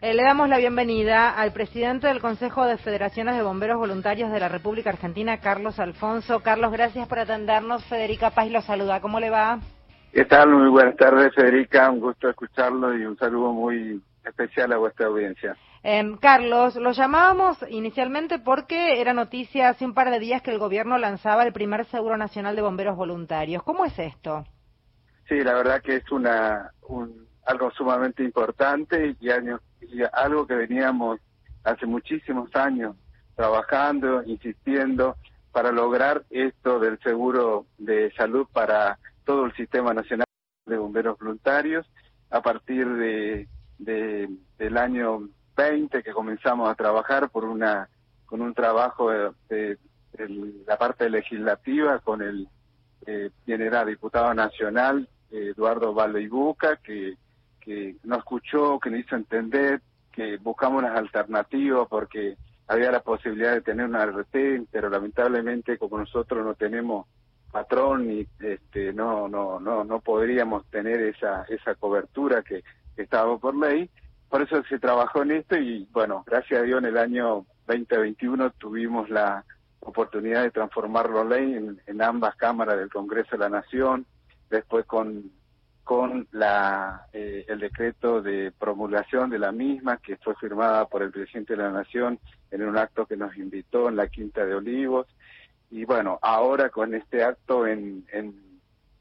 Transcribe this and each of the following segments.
Eh, le damos la bienvenida al presidente del Consejo de Federaciones de Bomberos Voluntarios de la República Argentina, Carlos Alfonso. Carlos, gracias por atendernos. Federica Paz lo saluda. ¿Cómo le va? ¿Qué tal? Muy buenas tardes, Federica. Un gusto escucharlo y un saludo muy especial a vuestra audiencia. Eh, Carlos, lo llamábamos inicialmente porque era noticia hace un par de días que el gobierno lanzaba el primer Seguro Nacional de Bomberos Voluntarios. ¿Cómo es esto? Sí, la verdad que es una un, algo sumamente importante y, años, y algo que veníamos hace muchísimos años trabajando, insistiendo para lograr esto del seguro de salud para todo el sistema nacional de bomberos voluntarios. A partir de, de del año 20 que comenzamos a trabajar por una con un trabajo de, la parte legislativa con el eh, diputado nacional Eduardo Valleibuca que que nos escuchó, que nos hizo entender que buscamos las alternativas porque había la posibilidad de tener una RT, pero lamentablemente como nosotros no tenemos patrón y este no no no no podríamos tener esa esa cobertura que, estaba por ley por eso se trabajó en esto y bueno, gracias a Dios en el año 2021 tuvimos la oportunidad de transformarlo en ley en ambas cámaras del Congreso de la Nación, después con con la, eh, el decreto de promulgación de la misma, que fue firmada por el presidente de la Nación en un acto que nos invitó en la Quinta de Olivos. Y bueno, ahora con este acto en, en,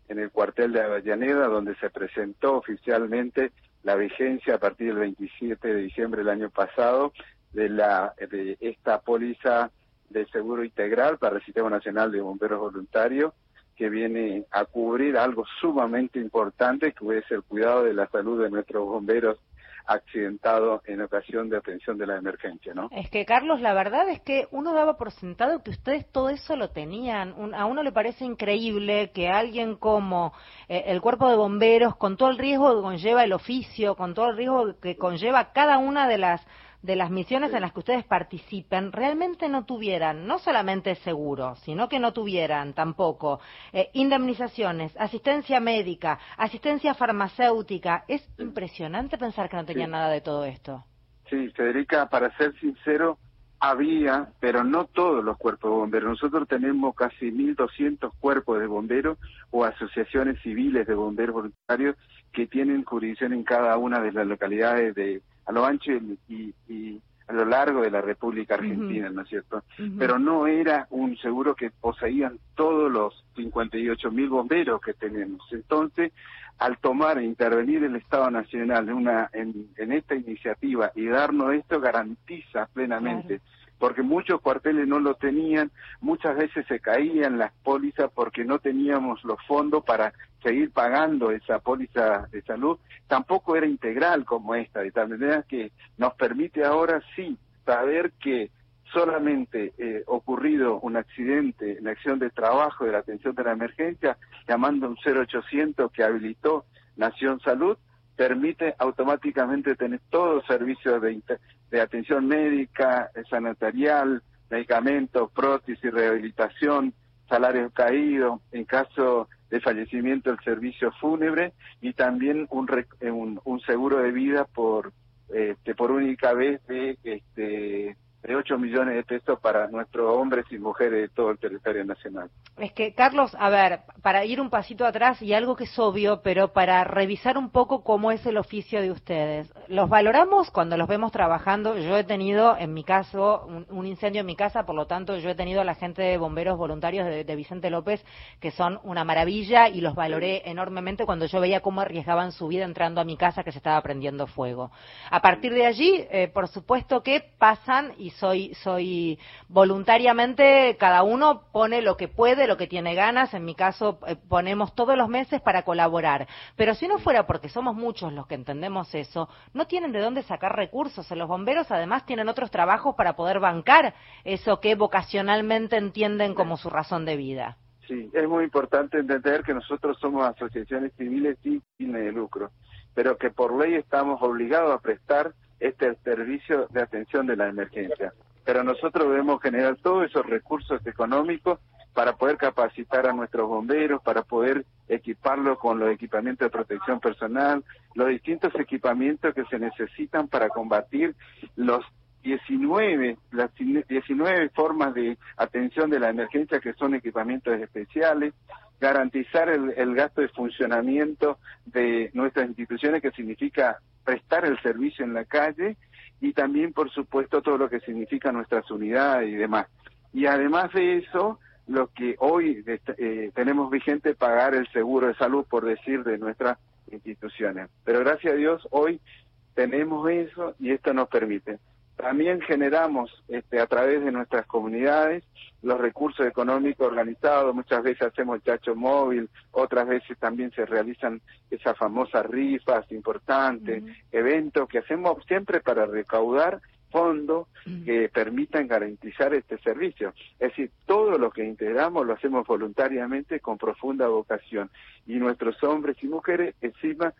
el cuartel de Avellaneda, donde se presentó oficialmente la vigencia a partir del 27 de diciembre del año pasado de, la, de esta póliza de seguro integral para el Sistema Nacional de Bomberos Voluntarios, que viene a cubrir algo sumamente importante, que es el cuidado de la salud de nuestros bomberos accidentados en ocasión de atención de la emergencia, ¿no? Es que, Carlos, la verdad es que uno daba por sentado que ustedes todo eso lo tenían. a uno le parece increíble que alguien como eh, el cuerpo de bomberos, con todo el riesgo que conlleva el oficio, con todo el riesgo que conlleva cada una de las de las misiones en las que ustedes participen realmente no tuvieran no solamente seguro, sino que no tuvieran tampoco eh, indemnizaciones, asistencia médica, asistencia farmacéutica. Es impresionante pensar que no tenían nada de todo esto. Sí, Federica, para ser sincero, había, pero no todos los cuerpos de bomberos. Nosotros tenemos casi 1.200 cuerpos de bomberos o asociaciones civiles de bomberos voluntarios que tienen jurisdicción en cada una de las localidades de a lo ancho y, y, a lo largo de la República Argentina, ¿no es cierto? Pero no era un seguro que poseían todos los 58 mil bomberos que tenemos. Entonces, al tomar e intervenir el Estado Nacional en, una, en, en esta iniciativa y darnos esto, garantiza plenamente porque muchos cuarteles no lo tenían, muchas veces se caían las pólizas porque no teníamos los fondos para seguir pagando esa póliza de salud, tampoco era integral como esta, de tal manera que nos permite ahora sí saber que solamente eh, ocurrido un accidente en acción de trabajo de la atención de la emergencia, llamando un 0800 que habilitó Nación Salud, permite automáticamente tener todos los servicios de, de atención médica, sanitarial, medicamentos, prótesis, rehabilitación, salarios caídos, en caso de fallecimiento el servicio fúnebre y también un, un, un seguro de vida por este, por única vez de este de 8 millones de pesos para nuestros hombres y mujeres de todo el territorio nacional. Es que, Carlos, a ver, para ir un pasito atrás y algo que es obvio, pero para revisar un poco cómo es el oficio de ustedes. ¿Los valoramos cuando los vemos trabajando? Yo he tenido, en mi caso, un, incendio en mi casa, por lo tanto, yo he tenido a la gente de bomberos voluntarios de, de Vicente López, que son una maravilla y los valoré enormemente cuando yo veía cómo arriesgaban su vida entrando a mi casa que se estaba prendiendo fuego. A partir de allí, eh, por supuesto que pasan y soy, soy voluntariamente, cada uno pone lo que puede, lo que tiene ganas, en mi caso eh, ponemos todos los meses para colaborar, pero si no fuera porque somos muchos los que entendemos eso, no tienen de dónde sacar recursos, los bomberos además tienen otros trabajos para poder bancar eso que vocacionalmente entienden como su razón de vida. Sí, es muy importante entender que nosotros somos asociaciones civiles sin fines de lucro, pero que por ley estamos obligados a prestar este servicio de atención de la emergencia. Pero nosotros debemos generar todos esos recursos económicos para poder capacitar a nuestros bomberos, para poder equiparlos con los equipamientos de protección personal, los distintos equipamientos que se necesitan para combatir los 19, las 19 formas de atención de la emergencia que son equipamientos especiales, garantizar el, el, gasto de funcionamiento de nuestras instituciones, que significa prestar el servicio en la calle, y también, por supuesto, todo lo que significa nuestras unidades y demás. Y además de eso, lo que hoy eh, tenemos vigente pagar el seguro de salud, por decir, de nuestras instituciones. Pero gracias a Dios, hoy tenemos eso y esto nos permite. También generamos este, a través de nuestras comunidades los recursos económicos organizados, muchas veces hacemos el chacho móvil, otras veces también se realizan esas famosas rifas importantes, eventos que hacemos siempre para recaudar fondos que permitan garantizar este servicio. Es decir, todo lo que integramos lo hacemos voluntariamente con profunda vocación. Y nuestros hombres y mujeres encima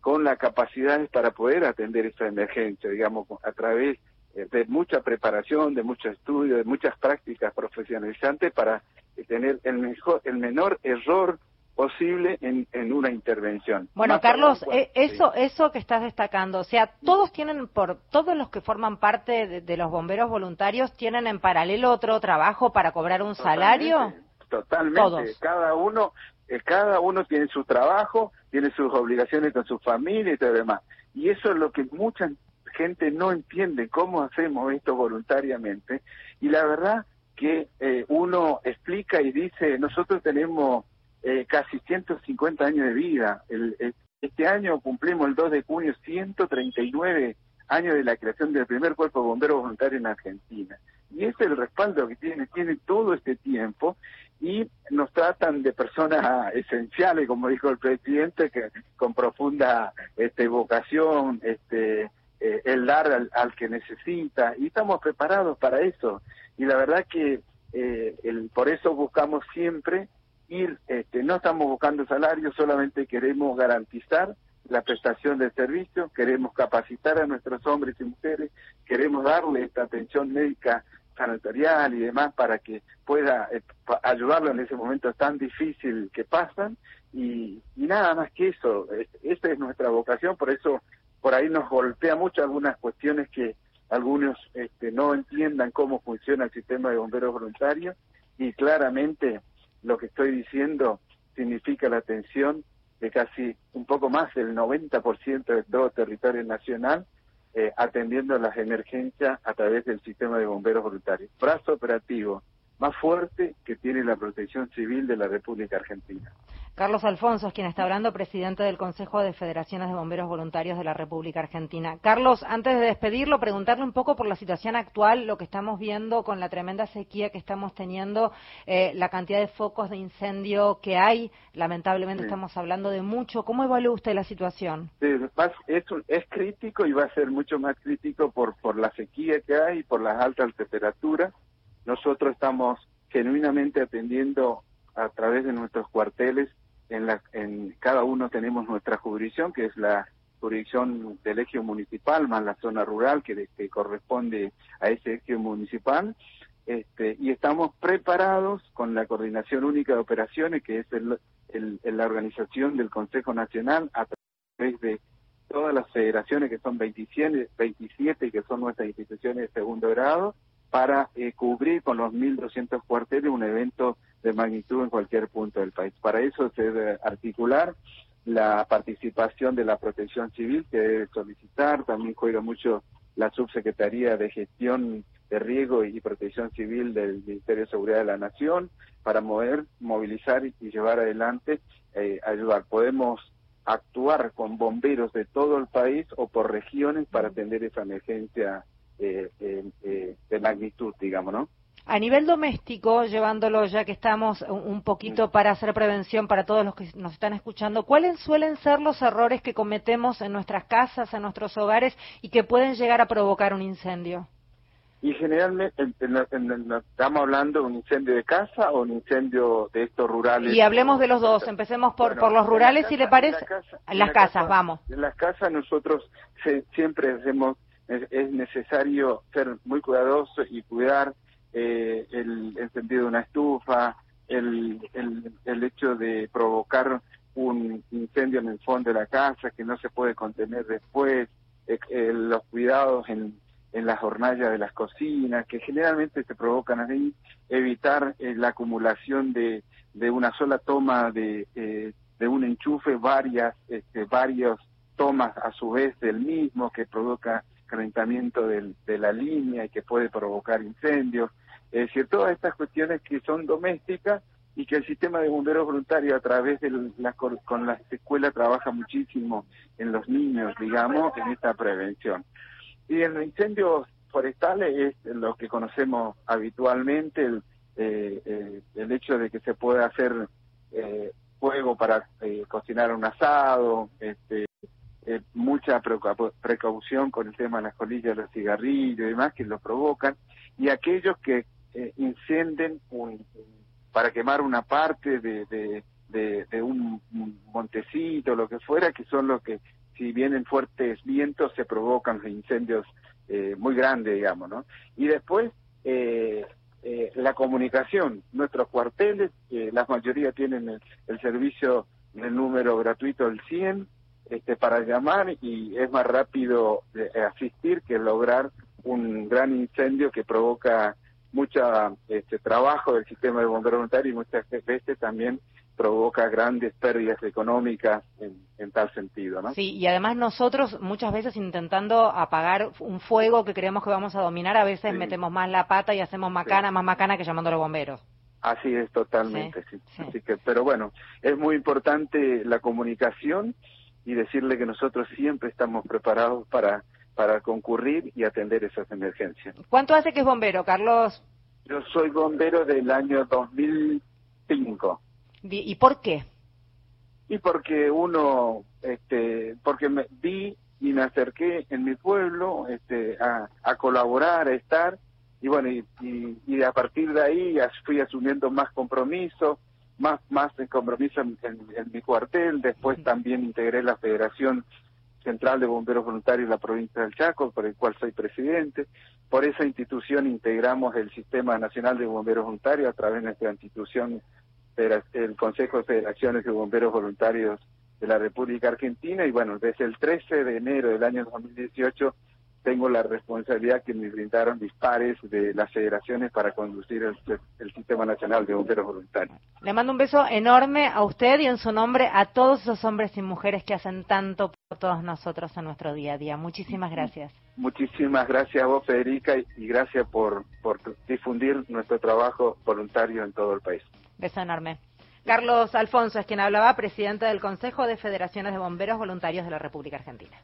con las capacidades para poder atender esta emergencia, digamos, a través de mucha preparación, de mucho estudio, de muchas prácticas profesionalizantes para tener el, mejor, el menor error posible en, en una intervención. Bueno, Carlos, eh, eso eso que estás destacando, o sea, todos tienen por todos los que forman parte de, los bomberos voluntarios tienen en paralelo otro trabajo para cobrar un salario. Totalmente. Cada uno eh, cada uno tiene su trabajo, tiene sus obligaciones con su familia y todo lo demás. Y eso es lo que mucha gente no entiende cómo hacemos esto voluntariamente y la verdad que eh, uno explica y dice, nosotros tenemos eh, casi 150 años de vida. El, este año cumplimos el 2 de junio 139 años de la creación del primer cuerpo de bomberos voluntarios en Argentina. Y es el respaldo que tiene, tiene todo este tiempo y nos tratan de personas esenciales, como dijo el presidente, que con profunda este, vocación, este, eh, el dar al, que necesita y estamos preparados para eso. Y la verdad que eh, el, por eso buscamos siempre ir, este, no estamos buscando salarios, solamente queremos garantizar la prestación del servicio, queremos capacitar a nuestros hombres y mujeres, queremos darle esta atención médica sanitarial y demás para que pueda eh, ayudarlo en ese momento tan difícil que pasan. Y, y nada más que eso, esta es nuestra vocación, por eso por ahí nos golpea mucho algunas cuestiones que algunos este, no entiendan cómo funciona el sistema de bomberos voluntarios y claramente lo que estoy diciendo significa la atención de casi un poco más del 90% de todo territorio nacional eh, atendiendo las emergencias a través del sistema de bomberos voluntarios. Brazo operativo más fuerte que tiene la protección civil de la República Argentina. Carlos Alfonso es quien está hablando, presidente del Consejo de Federaciones de Bomberos Voluntarios de la República Argentina. Carlos, antes de despedirlo, preguntarle un poco por la situación actual, lo que estamos viendo con la tremenda sequía que estamos teniendo, eh, la cantidad de focos de incendio que hay. Lamentablemente estamos hablando de mucho. ¿Cómo evalúa usted la situación? es, es crítico y va a ser mucho más crítico por, por la sequía que hay y por las altas temperaturas. Nosotros estamos genuinamente atendiendo a través de nuestros cuarteles en, la, en cada uno tenemos nuestra jurisdicción, que es la jurisdicción del eje municipal, más la zona rural que, que corresponde a ese eje municipal, este, y estamos preparados con la Coordinación Única de Operaciones, que es el, la organización del Consejo Nacional, a través de todas las federaciones, que son 27, 27 que son nuestras instituciones de segundo grado, para eh, cubrir con los 1.200 cuarteles un evento de magnitud en cualquier punto del país. Para eso se debe articular la participación de la protección civil que debe solicitar, también juega mucho la subsecretaría de gestión de riego y protección civil del Ministerio de Seguridad de la Nación para mover, movilizar y llevar adelante, eh, ayudar. Podemos actuar con bomberos de todo el país o por regiones para atender esa emergencia eh, eh, de magnitud, digamos, ¿no? A nivel doméstico, llevándolo ya que estamos un poquito para hacer prevención para todos los que nos están escuchando, ¿cuáles suelen ser los errores que cometemos en nuestras casas, en nuestros hogares y que pueden llegar a provocar un incendio? Y generalmente estamos hablando de un incendio de casa o un incendio de estos rurales. Y hablemos de los dos. Empecemos por, por los rurales, si le parece. En, las casas, vamos. En las casas nosotros siempre hacemos, es necesario ser muy cuidadosos y cuidar eh, el encendido de una estufa, el, el, el hecho de provocar un incendio en el fondo de la casa que no se puede contener después, eh, eh, los cuidados en, en las hornallas de las cocinas, que generalmente se provocan ahí, evitar eh, la acumulación de, de una sola toma de, de un enchufe, varias, este, varios tomas a su vez del mismo que provoca calentamiento del, de la línea y que puede provocar incendios. Es decir, todas estas cuestiones que son domésticas y que el sistema de bomberos voluntarios a través de la, con las escuelas trabaja muchísimo en los niños, digamos, en esta prevención. Y en los incendios forestales es lo que conocemos habitualmente, el, eh, eh, el hecho de que se pueda hacer eh, fuego para eh, cocinar un asado, este, eh, mucha precaución con el tema de las colillas los cigarrillos y demás que lo provocan, y aquellos que eh, incenden un, para quemar una parte de, de, de, un, montecito, lo que fuera, que son los que, si vienen fuertes vientos, se provocan incendios eh, muy grandes, digamos, ¿no? Y después, eh, eh, la comunicación, nuestros cuarteles, la mayoría tienen el, el servicio del número gratuito del 100 este, para llamar y es más rápido asistir que lograr un gran incendio que provoca mucho este, trabajo del sistema de bomberos voluntarios y muchas veces también provoca grandes pérdidas económicas en, tal sentido, ¿no? Sí, y además nosotros muchas veces intentando apagar un fuego que creemos que vamos a dominar, a veces metemos más la pata y hacemos macana, más macana que llamando a los bomberos. Así es, totalmente, sí. Así que, pero bueno, es muy importante la comunicación y decirle que nosotros siempre estamos preparados para para concurrir y atender esas emergencias. ¿Cuánto hace que es bombero, Carlos? Yo soy bombero del año 2005. ¿Y por qué? Y porque uno, este, porque me vi y me acerqué en mi pueblo este, a, a colaborar, a estar, y bueno, y, y, a partir de ahí fui asumiendo más compromiso, más, más compromiso en, en mi cuartel, después también integré la Federación Central de Bomberos Voluntarios de la provincia del Chaco, por el cual soy presidente. Por esa institución integramos el Sistema Nacional de Bomberos Voluntarios a través de nuestra institución, el Consejo de Federaciones de Bomberos Voluntarios de la República Argentina. Y bueno, desde el 13 de enero del año 2018 tengo la responsabilidad que me brindaron dispares de las federaciones para conducir el, Sistema Nacional de Bomberos Voluntarios. Le mando un beso enorme a usted y en su nombre a todos esos hombres y mujeres que hacen tanto por todos nosotros en nuestro día a día. Muchísimas gracias. Muchísimas gracias a vos, Federica, y gracias por, por difundir nuestro trabajo voluntario en todo el país. Beso enorme. Carlos Alfonso es quien hablaba, presidente del Consejo de Federaciones de Bomberos Voluntarios de la República Argentina.